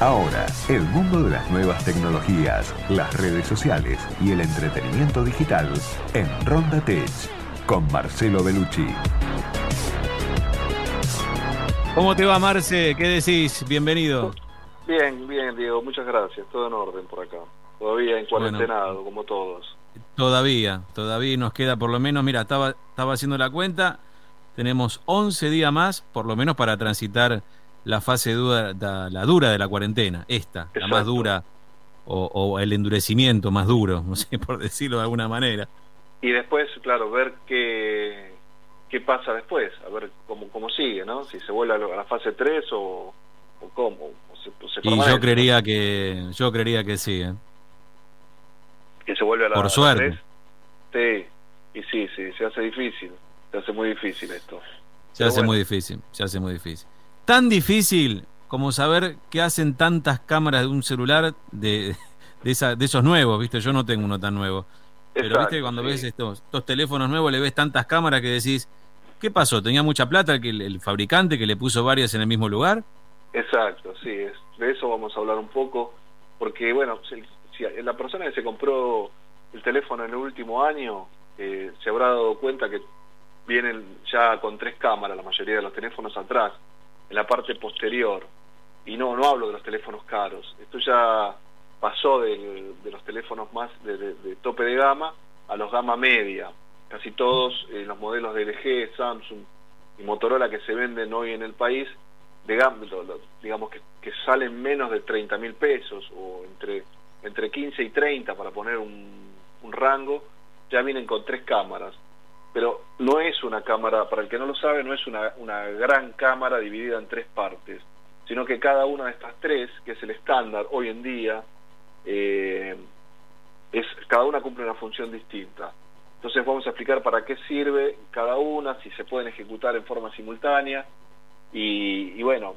Ahora, el mundo de las nuevas tecnologías, las redes sociales y el entretenimiento digital en Ronda Tech con Marcelo Bellucci. ¿Cómo te va, Marce? ¿Qué decís? Bienvenido. Bien, bien, Diego, muchas gracias. Todo en orden por acá. Todavía en cuarentenado, como todos. Todavía, todavía nos queda por lo menos, mira, estaba, estaba haciendo la cuenta, tenemos 11 días más, por lo menos para transitar la fase dura, la dura de la cuarentena, esta, la más dura, o, el endurecimiento más duro, no sé, por decirlo de alguna manera. Y después, claro, ver qué, qué pasa después, a ver cómo, cómo sigue, ¿no? Si se vuelve a la fase 3 o, o cómo. y yo creería que yo creería que sí. ¿eh? Que se vuelve a la Por suerte. 3. Sí, y sí, sí, se hace difícil, se hace muy difícil esto. Se hace muy difícil, se hace muy difícil tan difícil como saber qué hacen tantas cámaras de un celular de, de, esa, de esos nuevos, ¿viste? Yo no tengo uno tan nuevo. Pero viste cuando ves estos, estos teléfonos nuevos le ves tantas cámaras que decís, ¿qué pasó? ¿Tenía mucha plata el, el fabricante que le puso varias en el mismo lugar? Exacto, sí, es, de eso vamos a hablar un poco, porque bueno, si, la persona que se compró el teléfono en el último año eh, se habrá dado cuenta que vienen ya con tres cámaras la mayoría de los teléfonos atrás en la parte posterior. Y no, no hablo de los teléfonos caros. Esto ya pasó de, los teléfonos más de, tope de gama a los gama media. Casi todos eh, los modelos de LG, Samsung y Motorola que se venden hoy en el país, de digamos que, que, salen menos de 30 mil pesos o entre, entre 15 y 30 para poner un rango, ya vienen con tres cámaras pero no es una cámara, para el que no lo sabe, no es una, una gran cámara dividida en tres partes, sino que cada una de estas tres, que es el estándar hoy en día, eh, es, cada una cumple una función distinta. Entonces vamos a explicar para qué sirve cada una, si se pueden ejecutar en forma simultánea y, bueno,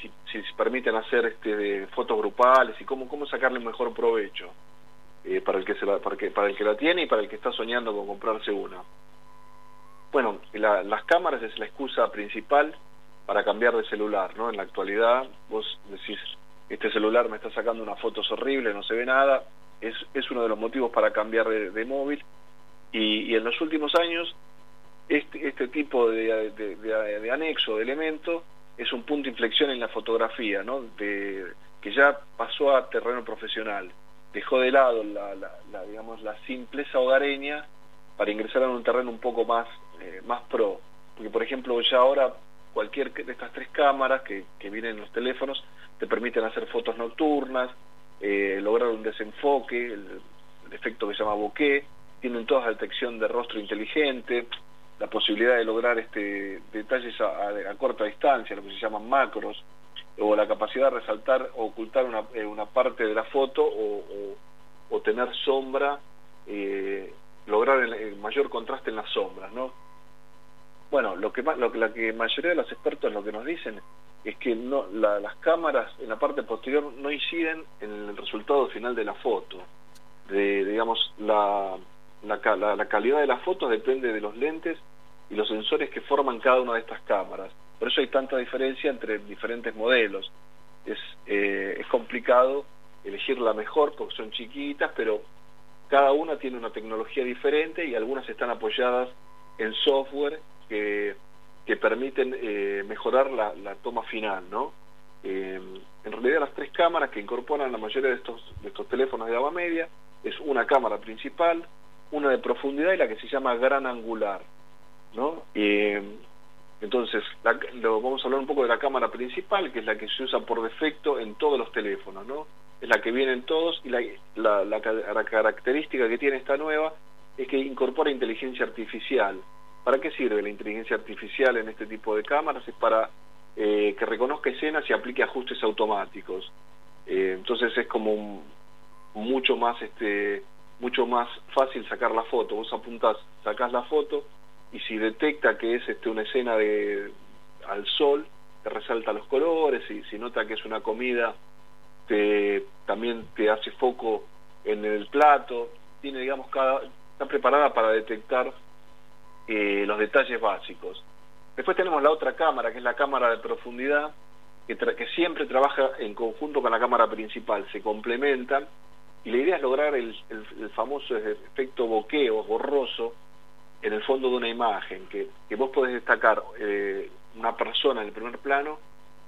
si, si, permiten hacer este, fotos grupales y cómo, cómo sacarle mejor provecho eh, para, el que se la, para, que, para el que la tiene y para el que está soñando con comprarse una. Bueno, las cámaras es la excusa principal para cambiar de celular, ¿no? En la actualidad vos decís, este celular me está sacando unas fotos horribles, no se ve nada, es, es uno de los motivos para cambiar de, móvil y, en los últimos años este, este tipo de, anexo, de elemento, es un punto de inflexión en la fotografía, ¿no? Que ya pasó a terreno profesional, dejó de lado la, la digamos, la simpleza hogareña para ingresar a un terreno un poco más, eh, más pro. Porque, por ejemplo, ya ahora cualquier de estas tres cámaras que, vienen en los teléfonos te permiten hacer fotos nocturnas, eh, lograr un desenfoque, el, efecto que se llama bokeh, tienen toda detección de rostro inteligente, la posibilidad de lograr este detalles a, corta distancia, lo que se llaman macros, o la capacidad de resaltar o ocultar una, eh, una parte de la foto o, tener sombra eh, lograr el, mayor contraste en las sombras, ¿no? Bueno, lo que, lo la que mayoría de los expertos lo que nos dicen es que no las cámaras en la parte posterior no inciden en el resultado final de la foto. De, digamos, la, la, la, calidad de las fotos depende de los lentes y los sensores que forman cada una de estas cámaras. Por eso hay tanta diferencia entre diferentes modelos. Es, eh, es complicado elegir la mejor porque son chiquitas, pero cada una tiene una tecnología diferente y algunas están apoyadas en software que, permiten eh, mejorar la, toma final, ¿no? Eh, en realidad las tres cámaras que incorporan la mayoría de estos, teléfonos de gama media es una cámara principal, una de profundidad y la que se llama gran angular, ¿no? Eh, entonces, lo, vamos a hablar un poco de la cámara principal, que es la que se usa por defecto en todos los teléfonos, ¿no? es la que vienen todos y la, característica que tiene esta nueva es que incorpora inteligencia artificial. ¿Para qué sirve la inteligencia artificial en este tipo de cámaras? Es para eh, que reconozca escenas y aplique ajustes automáticos. Eh, entonces es como mucho más este mucho más fácil sacar la foto. Vos apuntás, sacás la foto y si detecta que es este una escena de al sol, te resalta los colores y si nota que es una comida te, también te hace foco en el plato, tiene, digamos, cada, está preparada para detectar eh, los detalles básicos. Después tenemos la otra cámara, que es la cámara de profundidad, que, que siempre trabaja en conjunto con la cámara principal, se complementan y la idea es lograr el, famoso efecto boqueo, borroso, en el fondo de una imagen, que, que vos podés destacar eh, una persona en el primer plano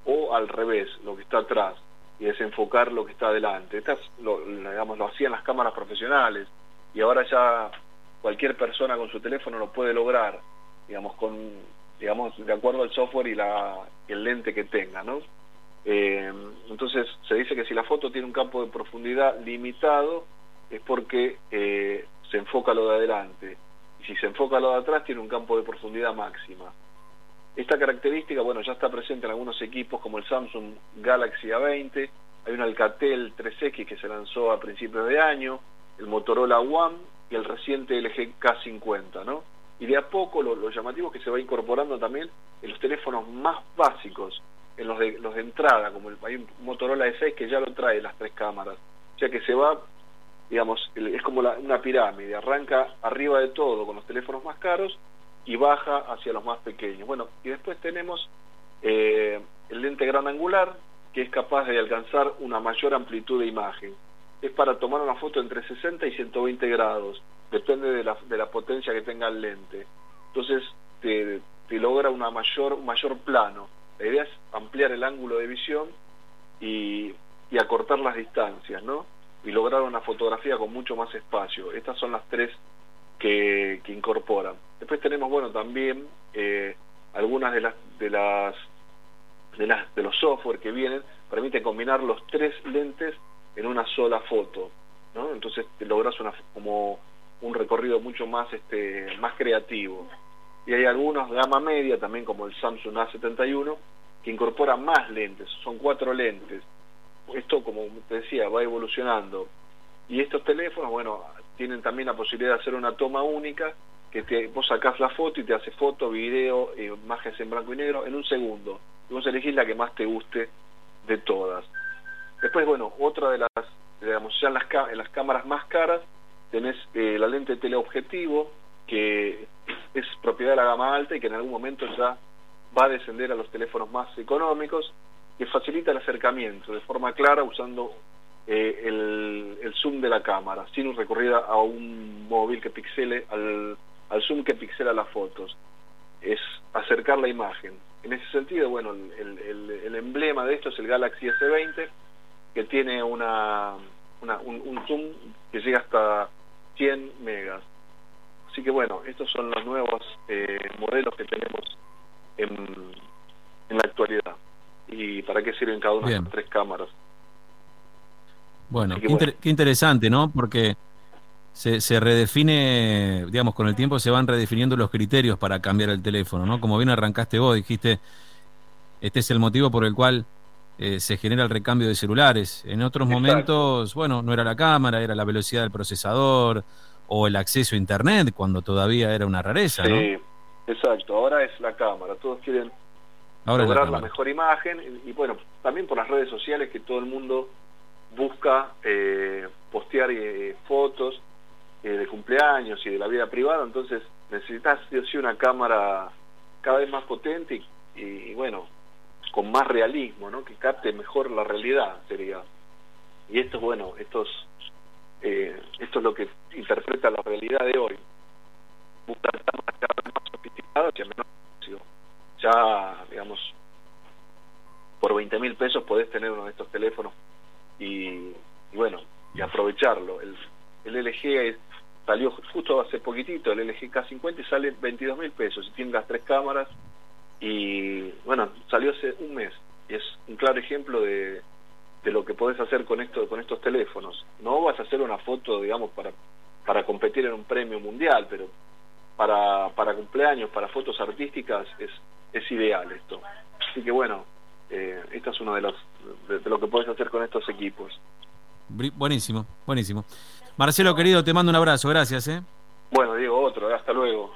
o al revés, lo que está atrás, y desenfocar lo que está adelante. Estas lo, digamos, lo hacían las cámaras profesionales y ahora ya cualquier persona con su teléfono lo puede lograr, digamos, con digamos de acuerdo al software y la, el lente que tenga, ¿no? Eh, entonces se dice que si la foto tiene un campo de profundidad limitado es porque eh, se enfoca lo de adelante y si se enfoca lo de atrás tiene un campo de profundidad máxima. Esta característica, bueno, ya está presente en algunos equipos como el Samsung Galaxy A20, hay un Alcatel 3X que se lanzó a principios de año, el Motorola One el reciente LG K50, ¿no? Y de a poco lo, lo llamativo es que se va incorporando también en los teléfonos más básicos, en los de, los de entrada, como el, hay un Motorola E6 que ya lo trae las tres cámaras. O sea que se va, digamos, es como una pirámide, arranca arriba de todo con los teléfonos más caros y baja hacia los más pequeños. Bueno, y después tenemos eh, el lente gran angular, que es capaz de alcanzar una mayor amplitud de imagen. Es para tomar una foto entre 60 y 120 grados, depende de la, de la potencia que tenga el lente. Entonces te, te logra una mayor, un mayor plano. La idea es ampliar el ángulo de visión y, y acortar las distancias, ¿no? Y lograr una fotografía con mucho más espacio. Estas son las tres que, que incorporan. Después tenemos, bueno, también eh, algunas de las, de las de las de los software que vienen permiten combinar los tres lentes en una sola foto, ¿no? Entonces te logras una como un recorrido mucho más este más creativo. Y hay algunos gama media también como el Samsung A71 que incorpora más lentes, son cuatro lentes. Esto como te decía va evolucionando. Y estos teléfonos, bueno, tienen también la posibilidad de hacer una toma única, que te, vos sacás la foto y te hace foto, video, imágenes en blanco y negro en un segundo. Y vos elegís la que más te guste de todas. Después, bueno, otra de las, digamos, ya en las, en las cámaras más caras, tenés eh, la lente teleobjetivo, que es propiedad de la gama alta y que en algún momento ya va a descender a los teléfonos más económicos, que facilita el acercamiento de forma clara usando eh, el, el, zoom de la cámara, sin recurrir a un móvil que pixele al, al zoom que pixela las fotos. Es acercar la imagen. En ese sentido, bueno, el, el, el emblema de esto es el Galaxy S20, que tiene una, una un, un, zoom que llega hasta 100 megas. Así que bueno, estos son los nuevos eh, modelos que tenemos en, en la actualidad. ¿Y para qué sirven cada una de las tres cámaras? Bueno, qué, interesante, ¿no? Porque se, se, redefine, digamos, con el tiempo se van redefiniendo los criterios para cambiar el teléfono, ¿no? Como bien arrancaste vos, dijiste, este es el motivo por el cual eh, se genera el recambio de celulares. En otros momentos, bueno, no era la cámara, era la velocidad del procesador o el acceso a Internet, cuando todavía era una rareza, ¿no? Sí, exacto, ahora es la cámara, todos quieren lograr la, mejor imagen y bueno, también por las redes sociales que todo el mundo busca eh, postear eh, fotos eh, de cumpleaños y de la vida privada, entonces necesitas sí una cámara cada vez más potente y, bueno, con más realismo, ¿no? Que capte mejor la realidad, sería. Y esto, bueno, esto es, esto es lo que interpreta la realidad de hoy. Buscar cámaras cada vez más sofisticadas y a menor precio. Ya, digamos, por 20 mil pesos podés tener uno de estos teléfonos y, bueno, y aprovecharlo. El, el LG salió justo hace poquitito, el LG K50 sale 22 mil pesos y tiene las tres cámaras y bueno, salió hace un mes y es un claro ejemplo de, de lo que podés hacer con esto con estos teléfonos. No vas a hacer una foto, digamos, para para competir en un premio mundial, pero para para cumpleaños, para fotos artísticas es es ideal esto. Así que bueno, eh, esta es una de las de, lo que puedes hacer con estos equipos. Buenísimo, buenísimo. Marcelo, querido, te mando un abrazo, gracias. ¿eh? Bueno, Diego, otro, hasta luego.